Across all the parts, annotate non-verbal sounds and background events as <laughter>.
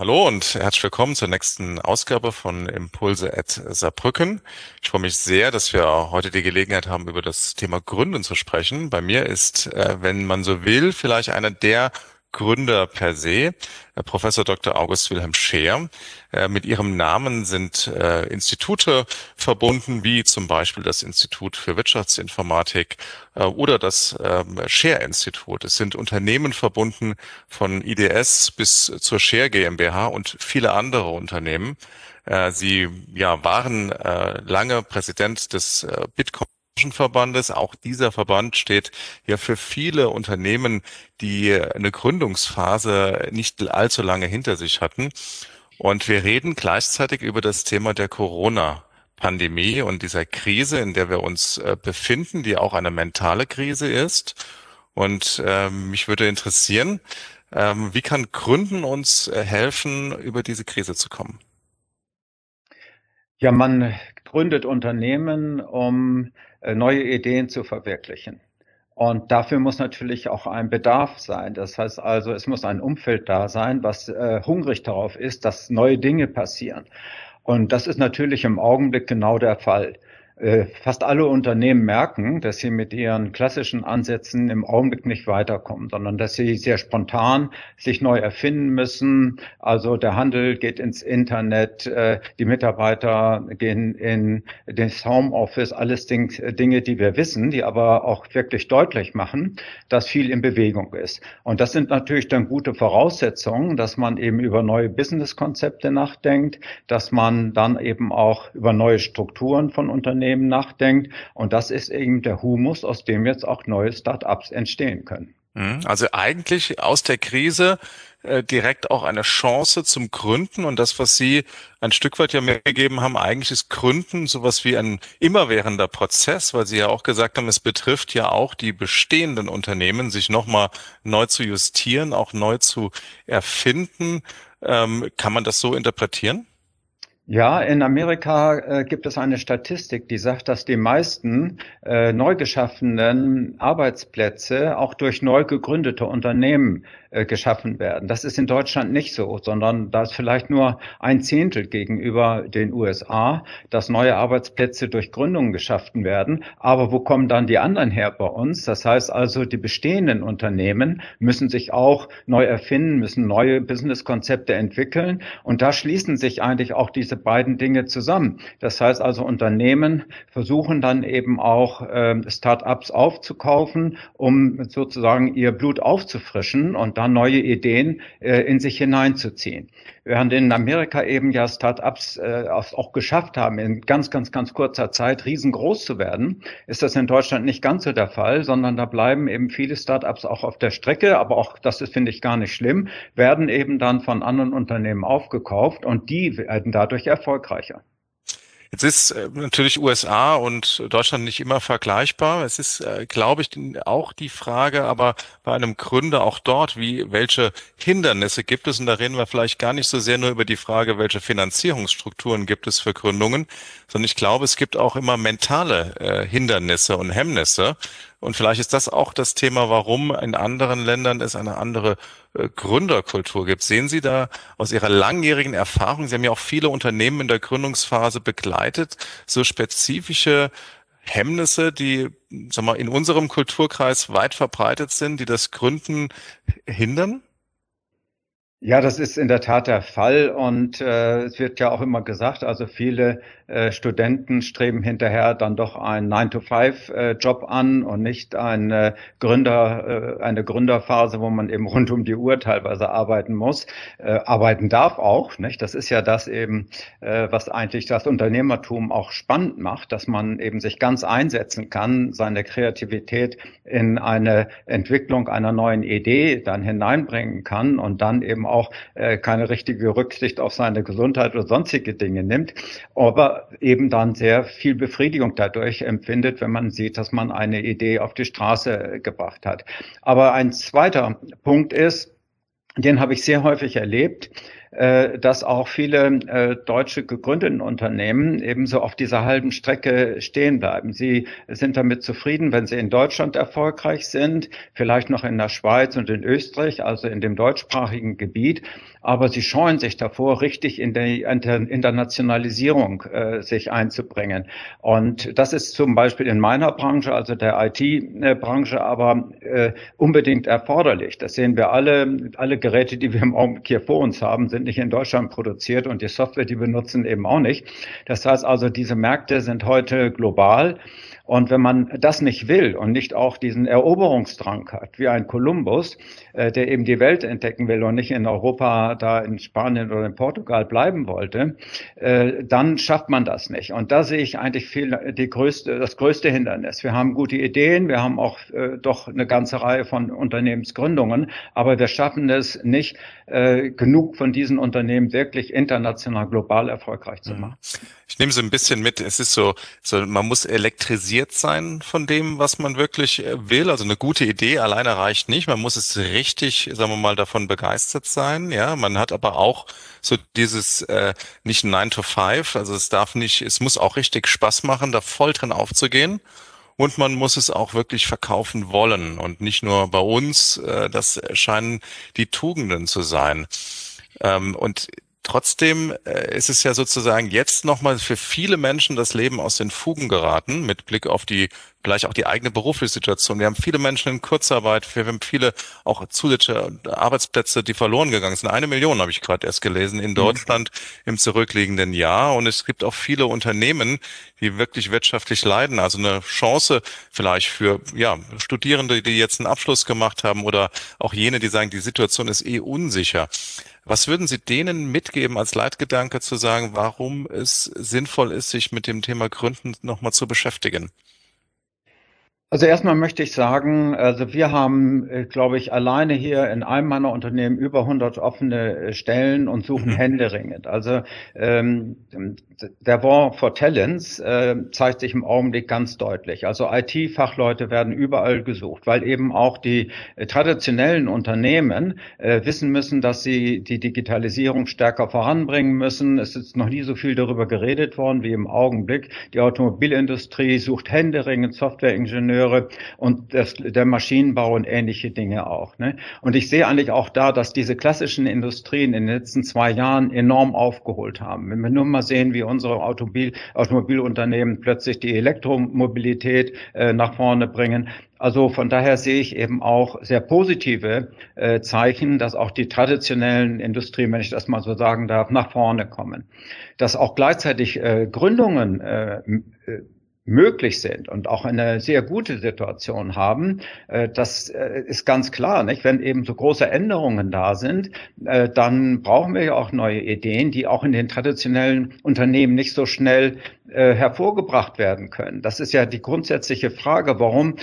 Hallo und herzlich willkommen zur nächsten Ausgabe von Impulse at Saarbrücken. Ich freue mich sehr, dass wir heute die Gelegenheit haben, über das Thema Gründen zu sprechen. Bei mir ist, äh, wenn man so will, vielleicht einer der Gründer per se, Professor Dr. August Wilhelm Scheer. Äh, mit ihrem Namen sind äh, Institute verbunden, wie zum Beispiel das Institut für Wirtschaftsinformatik äh, oder das ähm, Scheer-Institut. Es sind Unternehmen verbunden von IDS bis zur Scheer GmbH und viele andere Unternehmen. Sie ja, waren lange Präsident des Bitcoin Branchenverbandes. Auch dieser Verband steht ja für viele Unternehmen, die eine Gründungsphase nicht allzu lange hinter sich hatten. Und wir reden gleichzeitig über das Thema der Corona. Pandemie und dieser Krise, in der wir uns äh, befinden, die auch eine mentale Krise ist. Und ähm, mich würde interessieren, ähm, wie kann Gründen uns äh, helfen, über diese Krise zu kommen? Ja, man gründet Unternehmen, um äh, neue Ideen zu verwirklichen. Und dafür muss natürlich auch ein Bedarf sein. Das heißt also, es muss ein Umfeld da sein, was äh, hungrig darauf ist, dass neue Dinge passieren. Und das ist natürlich im Augenblick genau der Fall. Äh, fast alle Unternehmen merken, dass sie mit ihren klassischen Ansätzen im Augenblick nicht weiterkommen, sondern dass sie sehr spontan sich neu erfinden müssen. Also der Handel geht ins Internet, äh, die Mitarbeiter gehen in das Homeoffice, alles Dinge, die wir wissen, die aber auch wirklich deutlich machen, dass viel in Bewegung ist. Und das sind natürlich dann gute Voraussetzungen, dass man eben über neue Businesskonzepte nachdenkt, dass man dann eben auch über neue Strukturen von Unternehmen Unternehmen nachdenkt. Und das ist eben der Humus, aus dem jetzt auch neue Start-ups entstehen können. Mhm. Also eigentlich aus der Krise äh, direkt auch eine Chance zum Gründen und das, was Sie ein Stück weit ja mitgegeben haben, eigentlich ist Gründen sowas wie ein immerwährender Prozess, weil Sie ja auch gesagt haben, es betrifft ja auch die bestehenden Unternehmen, sich nochmal neu zu justieren, auch neu zu erfinden. Ähm, kann man das so interpretieren? Ja, in Amerika äh, gibt es eine Statistik, die sagt, dass die meisten äh, neu geschaffenen Arbeitsplätze auch durch neu gegründete Unternehmen äh, geschaffen werden. Das ist in Deutschland nicht so, sondern da ist vielleicht nur ein Zehntel gegenüber den USA, dass neue Arbeitsplätze durch Gründungen geschaffen werden. Aber wo kommen dann die anderen her bei uns? Das heißt also, die bestehenden Unternehmen müssen sich auch neu erfinden, müssen neue Businesskonzepte entwickeln. Und da schließen sich eigentlich auch diese beiden Dinge zusammen. Das heißt also, Unternehmen versuchen dann eben auch äh, Start-ups aufzukaufen, um sozusagen ihr Blut aufzufrischen und da neue Ideen äh, in sich hineinzuziehen. Während in Amerika eben ja Startups äh, auch geschafft haben, in ganz, ganz, ganz kurzer Zeit riesengroß zu werden, ist das in Deutschland nicht ganz so der Fall, sondern da bleiben eben viele Startups auch auf der Strecke, aber auch, das ist, finde ich, gar nicht schlimm, werden eben dann von anderen Unternehmen aufgekauft und die werden dadurch erfolgreicher. Jetzt ist äh, natürlich USA und Deutschland nicht immer vergleichbar. Es ist, äh, glaube ich, auch die Frage, aber bei einem Gründer auch dort, wie, welche Hindernisse gibt es? Und da reden wir vielleicht gar nicht so sehr nur über die Frage, welche Finanzierungsstrukturen gibt es für Gründungen, sondern ich glaube, es gibt auch immer mentale äh, Hindernisse und Hemmnisse. Und vielleicht ist das auch das Thema, warum in anderen Ländern es eine andere äh, Gründerkultur gibt. Sehen Sie da aus Ihrer langjährigen Erfahrung, Sie haben ja auch viele Unternehmen in der Gründungsphase begleitet, so spezifische Hemmnisse, die sag mal, in unserem Kulturkreis weit verbreitet sind, die das Gründen hindern? Ja, das ist in der Tat der Fall und äh, es wird ja auch immer gesagt, also viele äh, Studenten streben hinterher dann doch einen 9-to-5-Job äh, an und nicht eine Gründer, äh, eine Gründerphase, wo man eben rund um die Uhr teilweise arbeiten muss. Arbeiten darf auch, nicht? Das ist ja das eben, was eigentlich das Unternehmertum auch spannend macht, dass man eben sich ganz einsetzen kann, seine Kreativität in eine Entwicklung einer neuen Idee dann hineinbringen kann und dann eben auch keine richtige Rücksicht auf seine Gesundheit oder sonstige Dinge nimmt, aber eben dann sehr viel Befriedigung dadurch empfindet, wenn man sieht, dass man eine Idee auf die Straße gebracht hat. Aber ein zweiter Punkt ist, den habe ich sehr häufig erlebt, dass auch viele äh, deutsche gegründeten Unternehmen ebenso auf dieser halben Strecke stehen bleiben. Sie sind damit zufrieden, wenn sie in Deutschland erfolgreich sind, vielleicht noch in der Schweiz und in Österreich, also in dem deutschsprachigen Gebiet, aber sie scheuen sich davor, richtig in die Internationalisierung äh, sich einzubringen. Und das ist zum Beispiel in meiner Branche, also der IT-Branche, aber äh, unbedingt erforderlich. Das sehen wir alle. Alle Geräte, die wir im Augenblick hier vor uns haben, sind nicht in Deutschland produziert und die Software, die wir nutzen, eben auch nicht. Das heißt also, diese Märkte sind heute global. Und wenn man das nicht will und nicht auch diesen Eroberungsdrang hat, wie ein Kolumbus, äh, der eben die Welt entdecken will und nicht in Europa, da in Spanien oder in Portugal bleiben wollte, äh, dann schafft man das nicht. Und da sehe ich eigentlich viel die größte, das größte Hindernis. Wir haben gute Ideen, wir haben auch äh, doch eine ganze Reihe von Unternehmensgründungen, aber wir schaffen es nicht, äh, genug von diesen Unternehmen wirklich international global erfolgreich zu mhm. machen. Ich nehme so ein bisschen mit. Es ist so, so, man muss elektrisiert sein von dem, was man wirklich äh, will. Also eine gute Idee alleine reicht nicht. Man muss es richtig, sagen wir mal, davon begeistert sein. Ja, man hat aber auch so dieses äh, nicht 9 to 5. Also es darf nicht, es muss auch richtig Spaß machen, da voll drin aufzugehen. Und man muss es auch wirklich verkaufen wollen und nicht nur bei uns. Äh, das scheinen die Tugenden zu sein. Ähm, und Trotzdem äh, ist es ja sozusagen jetzt nochmal für viele Menschen das Leben aus den Fugen geraten, mit Blick auf die, vielleicht auch die eigene berufliche Situation. Wir haben viele Menschen in Kurzarbeit, wir haben viele auch zusätzliche Arbeitsplätze, die verloren gegangen sind. Eine Million habe ich gerade erst gelesen in mhm. Deutschland im zurückliegenden Jahr. Und es gibt auch viele Unternehmen, die wirklich wirtschaftlich leiden. Also eine Chance vielleicht für ja, Studierende, die jetzt einen Abschluss gemacht haben oder auch jene, die sagen, die Situation ist eh unsicher. Was würden Sie denen mitgeben als Leitgedanke zu sagen, warum es sinnvoll ist, sich mit dem Thema Gründen nochmal zu beschäftigen? Also erstmal möchte ich sagen, also wir haben, äh, glaube ich, alleine hier in einem meiner Unternehmen über 100 offene äh, Stellen und suchen mhm. händeringend. Also ähm, der War for Talents äh, zeigt sich im Augenblick ganz deutlich. Also IT-Fachleute werden überall gesucht, weil eben auch die äh, traditionellen Unternehmen äh, wissen müssen, dass sie die Digitalisierung stärker voranbringen müssen. Es ist noch nie so viel darüber geredet worden wie im Augenblick. Die Automobilindustrie sucht händeringend Softwareingenieure Ingenieure und das, der Maschinenbau und ähnliche Dinge auch. Ne? Und ich sehe eigentlich auch da, dass diese klassischen Industrien in den letzten zwei Jahren enorm aufgeholt haben. Wenn wir nur mal sehen, wie unsere Automobil, Automobilunternehmen plötzlich die Elektromobilität äh, nach vorne bringen, also von daher sehe ich eben auch sehr positive äh, Zeichen, dass auch die traditionellen Industrien, wenn ich das mal so sagen darf, nach vorne kommen. Dass auch gleichzeitig äh, Gründungen äh, äh möglich sind und auch eine sehr gute Situation haben, äh, das äh, ist ganz klar. Nicht? Wenn eben so große Änderungen da sind, äh, dann brauchen wir ja auch neue Ideen, die auch in den traditionellen Unternehmen nicht so schnell hervorgebracht werden können. Das ist ja die grundsätzliche Frage, warum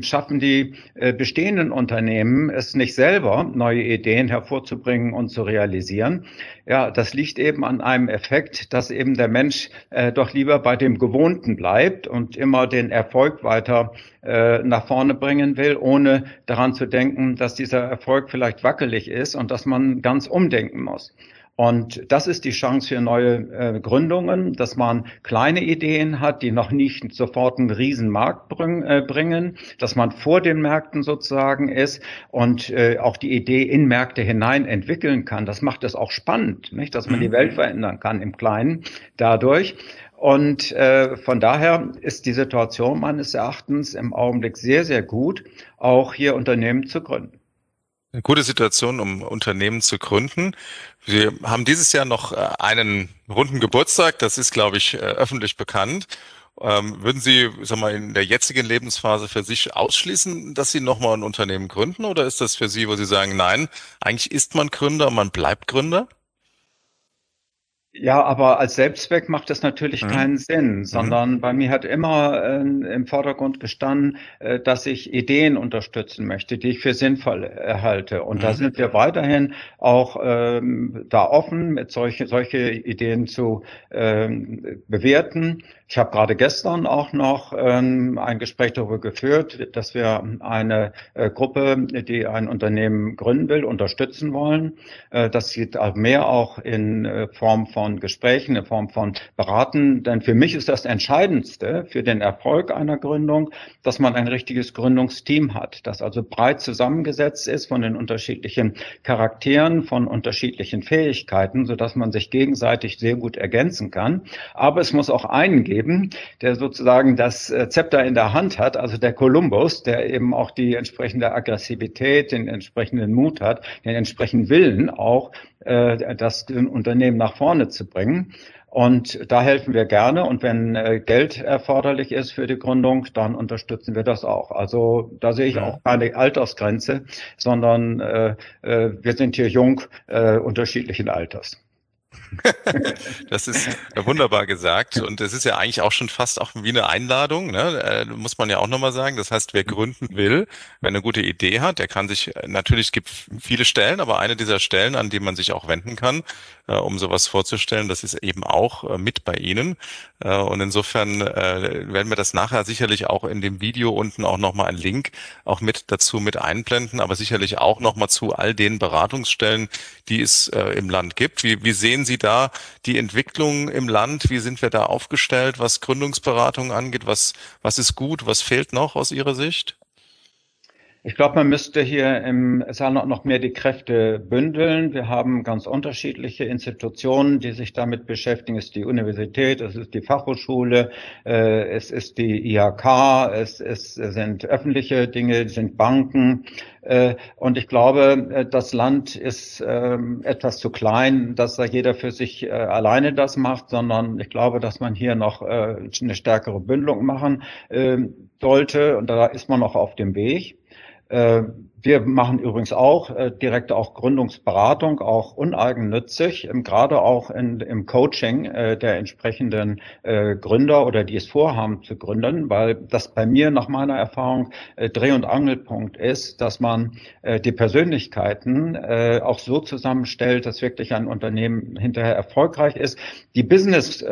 schaffen die bestehenden Unternehmen es nicht selber, neue Ideen hervorzubringen und zu realisieren. Ja, das liegt eben an einem Effekt, dass eben der Mensch doch lieber bei dem Gewohnten bleibt bleibt und immer den Erfolg weiter äh, nach vorne bringen will, ohne daran zu denken, dass dieser Erfolg vielleicht wackelig ist und dass man ganz umdenken muss. Und das ist die Chance für neue äh, Gründungen, dass man kleine Ideen hat, die noch nicht sofort einen riesen Markt bring, äh, bringen, dass man vor den Märkten sozusagen ist und äh, auch die Idee in Märkte hinein entwickeln kann. Das macht es auch spannend, nicht? dass man die Welt verändern kann im Kleinen dadurch. Und äh, von daher ist die Situation meines Erachtens im Augenblick sehr, sehr gut, auch hier Unternehmen zu gründen. Eine gute Situation, um Unternehmen zu gründen. Wir haben dieses Jahr noch äh, einen runden Geburtstag, das ist, glaube ich, äh, öffentlich bekannt. Ähm, würden Sie, sag mal, in der jetzigen Lebensphase für sich ausschließen, dass Sie nochmal ein Unternehmen gründen? Oder ist das für Sie, wo Sie sagen, nein, eigentlich ist man Gründer, man bleibt Gründer? Ja, aber als Selbstzweck macht das natürlich mhm. keinen Sinn, mhm. sondern mhm. bei mir hat immer äh, im Vordergrund gestanden, äh, dass ich Ideen unterstützen möchte, die ich für sinnvoll erhalte. Und mhm. da sind wir weiterhin auch ähm, da offen, mit solche, solche Ideen zu ähm, bewerten. Ich habe gerade gestern auch noch ähm, ein Gespräch darüber geführt, dass wir eine äh, Gruppe, die ein Unternehmen gründen will, unterstützen wollen. Äh, das sieht mehr auch in äh, Form von Gesprächen, in Form von Beraten. Denn für mich ist das Entscheidendste für den Erfolg einer Gründung, dass man ein richtiges Gründungsteam hat, das also breit zusammengesetzt ist von den unterschiedlichen Charakteren, von unterschiedlichen Fähigkeiten, sodass man sich gegenseitig sehr gut ergänzen kann. Aber es muss auch einen geben, der sozusagen das äh, Zepter in der Hand hat, also der Kolumbus, der eben auch die entsprechende Aggressivität, den entsprechenden Mut hat, den entsprechenden Willen auch, das Unternehmen nach vorne zu bringen. Und da helfen wir gerne. Und wenn äh, Geld erforderlich ist für die Gründung, dann unterstützen wir das auch. Also da sehe ich auch keine Altersgrenze, sondern äh, äh, wir sind hier jung, äh, unterschiedlichen Alters. <laughs> das ist wunderbar gesagt. Und es ist ja eigentlich auch schon fast auch wie eine Einladung, ne? Äh, muss man ja auch nochmal sagen. Das heißt, wer gründen will, wer eine gute Idee hat, der kann sich, natürlich es gibt viele Stellen, aber eine dieser Stellen, an die man sich auch wenden kann, äh, um sowas vorzustellen, das ist eben auch äh, mit bei Ihnen. Äh, und insofern äh, werden wir das nachher sicherlich auch in dem Video unten auch nochmal einen Link auch mit dazu mit einblenden, aber sicherlich auch nochmal zu all den Beratungsstellen, die es äh, im Land gibt. Wie, wie sehen Sie da die Entwicklung im Land? Wie sind wir da aufgestellt, was Gründungsberatung angeht? Was, was ist gut? Was fehlt noch aus Ihrer Sicht? Ich glaube, man müsste hier im Saarland noch mehr die Kräfte bündeln. Wir haben ganz unterschiedliche Institutionen, die sich damit beschäftigen. Es ist die Universität, es ist die Fachhochschule, äh, es ist die IHK, es, es sind öffentliche Dinge, es sind Banken. Äh, und ich glaube, äh, das Land ist ähm, etwas zu klein, dass da jeder für sich alleine das macht, sondern ich glaube, dass man hier noch eine stärkere Bündelung machen ähm, sollte. Und da ist man noch auf dem Weg. Äh, wir machen übrigens auch äh, direkt auch Gründungsberatung, auch uneigennützig, ähm, gerade auch in, im Coaching äh, der entsprechenden Gründer oder die es vorhaben zu gründen, weil das bei mir nach meiner Erfahrung Dreh- und Angelpunkt ist, dass man die Persönlichkeiten auch so zusammenstellt, dass wirklich ein Unternehmen hinterher erfolgreich ist. Die Business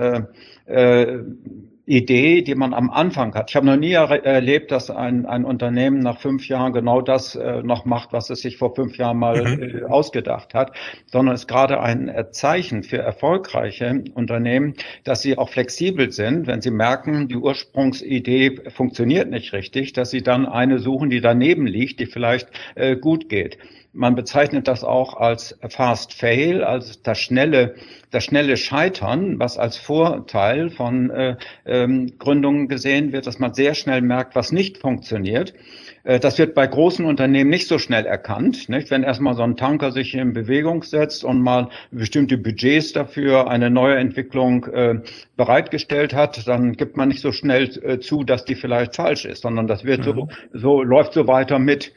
Idee, die man am Anfang hat. Ich habe noch nie erlebt, dass ein, ein Unternehmen nach fünf Jahren genau das äh, noch macht, was es sich vor fünf Jahren mal mhm. äh, ausgedacht hat, sondern es ist gerade ein äh, Zeichen für erfolgreiche Unternehmen, dass sie auch flexibel sind, wenn sie merken, die Ursprungsidee funktioniert nicht richtig, dass sie dann eine suchen, die daneben liegt, die vielleicht äh, gut geht. Man bezeichnet das auch als Fast Fail, also das schnelle, das schnelle Scheitern, was als Vorteil von äh, ähm, Gründungen gesehen wird, dass man sehr schnell merkt, was nicht funktioniert. Äh, das wird bei großen Unternehmen nicht so schnell erkannt. Nicht? Wenn erstmal so ein Tanker sich in Bewegung setzt und mal bestimmte Budgets dafür eine neue Entwicklung äh, bereitgestellt hat, dann gibt man nicht so schnell äh, zu, dass die vielleicht falsch ist, sondern das wird mhm. so, so läuft so weiter mit.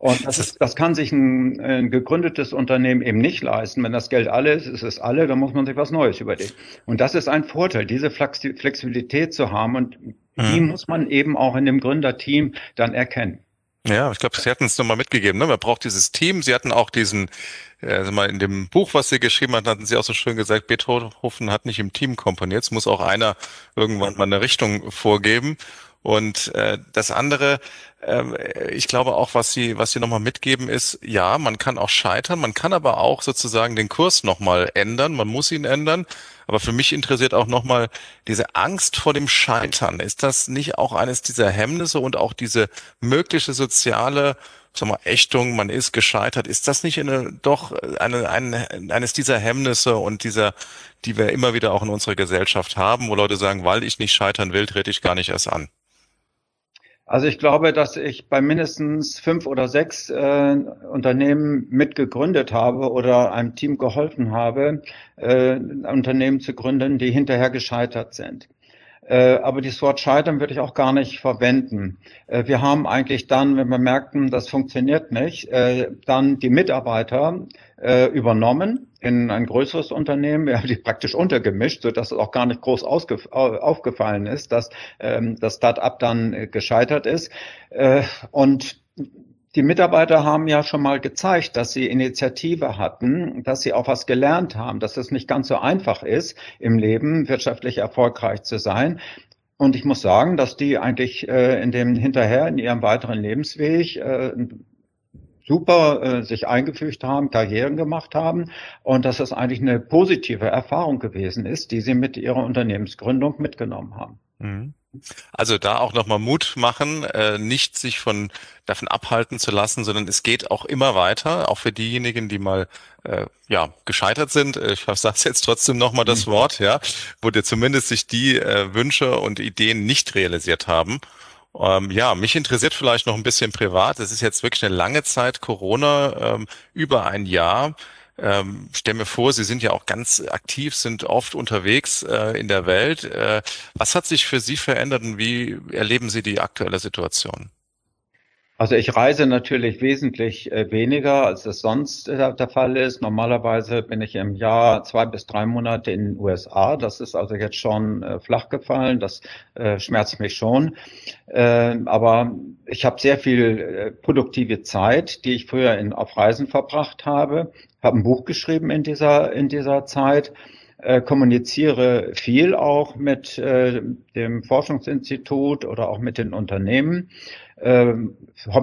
Und das, ist, das kann sich ein, ein gegründetes Unternehmen eben nicht leisten. Wenn das Geld alle ist, ist es alle, dann muss man sich was Neues überlegen. Und das ist ein Vorteil, diese Flexibilität zu haben. Und die mhm. muss man eben auch in dem Gründerteam dann erkennen. Ja, ich glaube, Sie hatten es nochmal mitgegeben. Ne? Man braucht dieses Team. Sie hatten auch diesen, äh, also mal in dem Buch, was Sie geschrieben hatten, hatten Sie auch so schön gesagt, Beethoven hat nicht im Team komponiert. Es muss auch einer irgendwann mal eine Richtung vorgeben. Und äh, das andere, äh, ich glaube auch, was Sie, was Sie nochmal mitgeben, ist, ja, man kann auch scheitern, man kann aber auch sozusagen den Kurs nochmal ändern, man muss ihn ändern. Aber für mich interessiert auch nochmal diese Angst vor dem Scheitern. Ist das nicht auch eines dieser Hemmnisse und auch diese mögliche soziale sag mal, Ächtung, man ist gescheitert. Ist das nicht eine, doch eine, eine, eines dieser Hemmnisse und dieser, die wir immer wieder auch in unserer Gesellschaft haben, wo Leute sagen, weil ich nicht scheitern will, trete ich gar nicht erst an? Also ich glaube, dass ich bei mindestens fünf oder sechs äh, Unternehmen mitgegründet habe oder einem Team geholfen habe, äh, Unternehmen zu gründen, die hinterher gescheitert sind. Äh, aber das Wort Scheitern würde ich auch gar nicht verwenden. Äh, wir haben eigentlich dann, wenn wir merkten, das funktioniert nicht, äh, dann die Mitarbeiter äh, übernommen in ein größeres Unternehmen. Wir haben die praktisch untergemischt, sodass es auch gar nicht groß aufgefallen ist, dass ähm, das Start-up dann gescheitert ist. Äh, und die Mitarbeiter haben ja schon mal gezeigt, dass sie Initiative hatten, dass sie auch was gelernt haben, dass es nicht ganz so einfach ist, im Leben wirtschaftlich erfolgreich zu sein. Und ich muss sagen, dass die eigentlich äh, in dem hinterher in ihrem weiteren Lebensweg äh, super äh, sich eingefügt haben, Karrieren gemacht haben und dass es eigentlich eine positive Erfahrung gewesen ist, die sie mit ihrer Unternehmensgründung mitgenommen haben. Mhm. Also da auch nochmal Mut machen, äh, nicht sich von davon abhalten zu lassen, sondern es geht auch immer weiter, auch für diejenigen, die mal äh, ja gescheitert sind. Ich sage jetzt trotzdem nochmal das mhm. Wort, ja, wo dir zumindest sich die äh, Wünsche und Ideen nicht realisiert haben. Ähm, ja, mich interessiert vielleicht noch ein bisschen privat. Es ist jetzt wirklich eine lange Zeit Corona, ähm, über ein Jahr. Ähm, stell mir vor, Sie sind ja auch ganz aktiv, sind oft unterwegs äh, in der Welt. Äh, was hat sich für Sie verändert und wie erleben Sie die aktuelle Situation? Also ich reise natürlich wesentlich äh, weniger, als es sonst äh, der Fall ist. Normalerweise bin ich im Jahr zwei bis drei Monate in den USA. Das ist also jetzt schon äh, flach gefallen. Das schmerzt mich schon. Äh, aber ich habe sehr viel produktive Zeit, die ich früher in, auf Reisen verbracht habe. Habe ein Buch geschrieben in dieser in dieser Zeit äh, kommuniziere viel auch mit äh, dem Forschungsinstitut oder auch mit den Unternehmen. Ähm,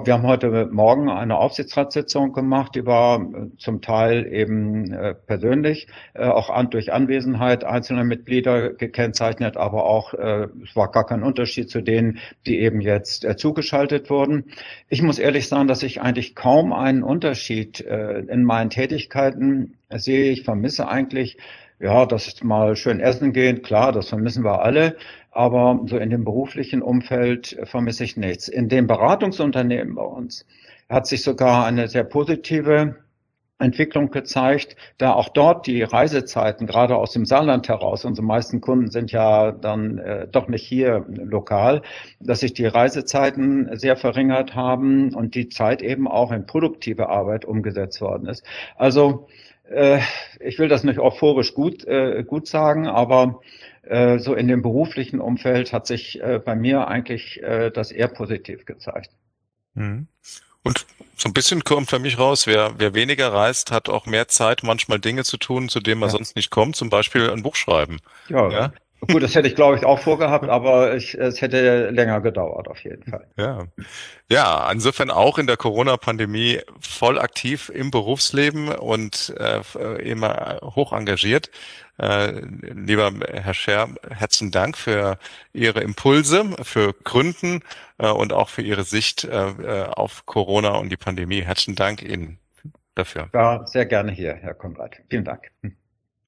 wir haben heute Morgen eine Aufsichtsratssitzung gemacht, die war äh, zum Teil eben äh, persönlich, äh, auch an, durch Anwesenheit einzelner Mitglieder gekennzeichnet, aber auch es war gar kein Unterschied zu denen, die eben jetzt zugeschaltet wurden. Ich muss ehrlich sagen, dass ich eigentlich kaum einen Unterschied in meinen Tätigkeiten sehe. Ich vermisse eigentlich ja, das ist mal schön essen gehen, klar, das vermissen wir alle, aber so in dem beruflichen Umfeld vermisse ich nichts. In dem Beratungsunternehmen bei uns hat sich sogar eine sehr positive Entwicklung gezeigt, da auch dort die Reisezeiten gerade aus dem Saarland heraus, unsere meisten Kunden sind ja dann äh, doch nicht hier lokal, dass sich die Reisezeiten sehr verringert haben und die Zeit eben auch in produktive Arbeit umgesetzt worden ist. Also äh, ich will das nicht euphorisch gut, äh, gut sagen, aber äh, so in dem beruflichen Umfeld hat sich äh, bei mir eigentlich äh, das eher positiv gezeigt. Mhm. Und so ein bisschen kommt für mich raus, wer, wer weniger reist, hat auch mehr Zeit, manchmal Dinge zu tun, zu denen man ja. sonst nicht kommt, zum Beispiel ein Buch schreiben. Ja, ja? Gut, das hätte ich, glaube ich, auch vorgehabt, <laughs> aber ich, es hätte länger gedauert, auf jeden Fall. Ja. Ja, insofern auch in der Corona-Pandemie voll aktiv im Berufsleben und äh, immer hoch engagiert. Äh, lieber Herr Scher, herzlichen Dank für Ihre Impulse, für Gründen äh, und auch für Ihre Sicht äh, auf Corona und die Pandemie. Herzlichen Dank Ihnen dafür. Ja, sehr gerne hier, Herr Konrad. Vielen Dank.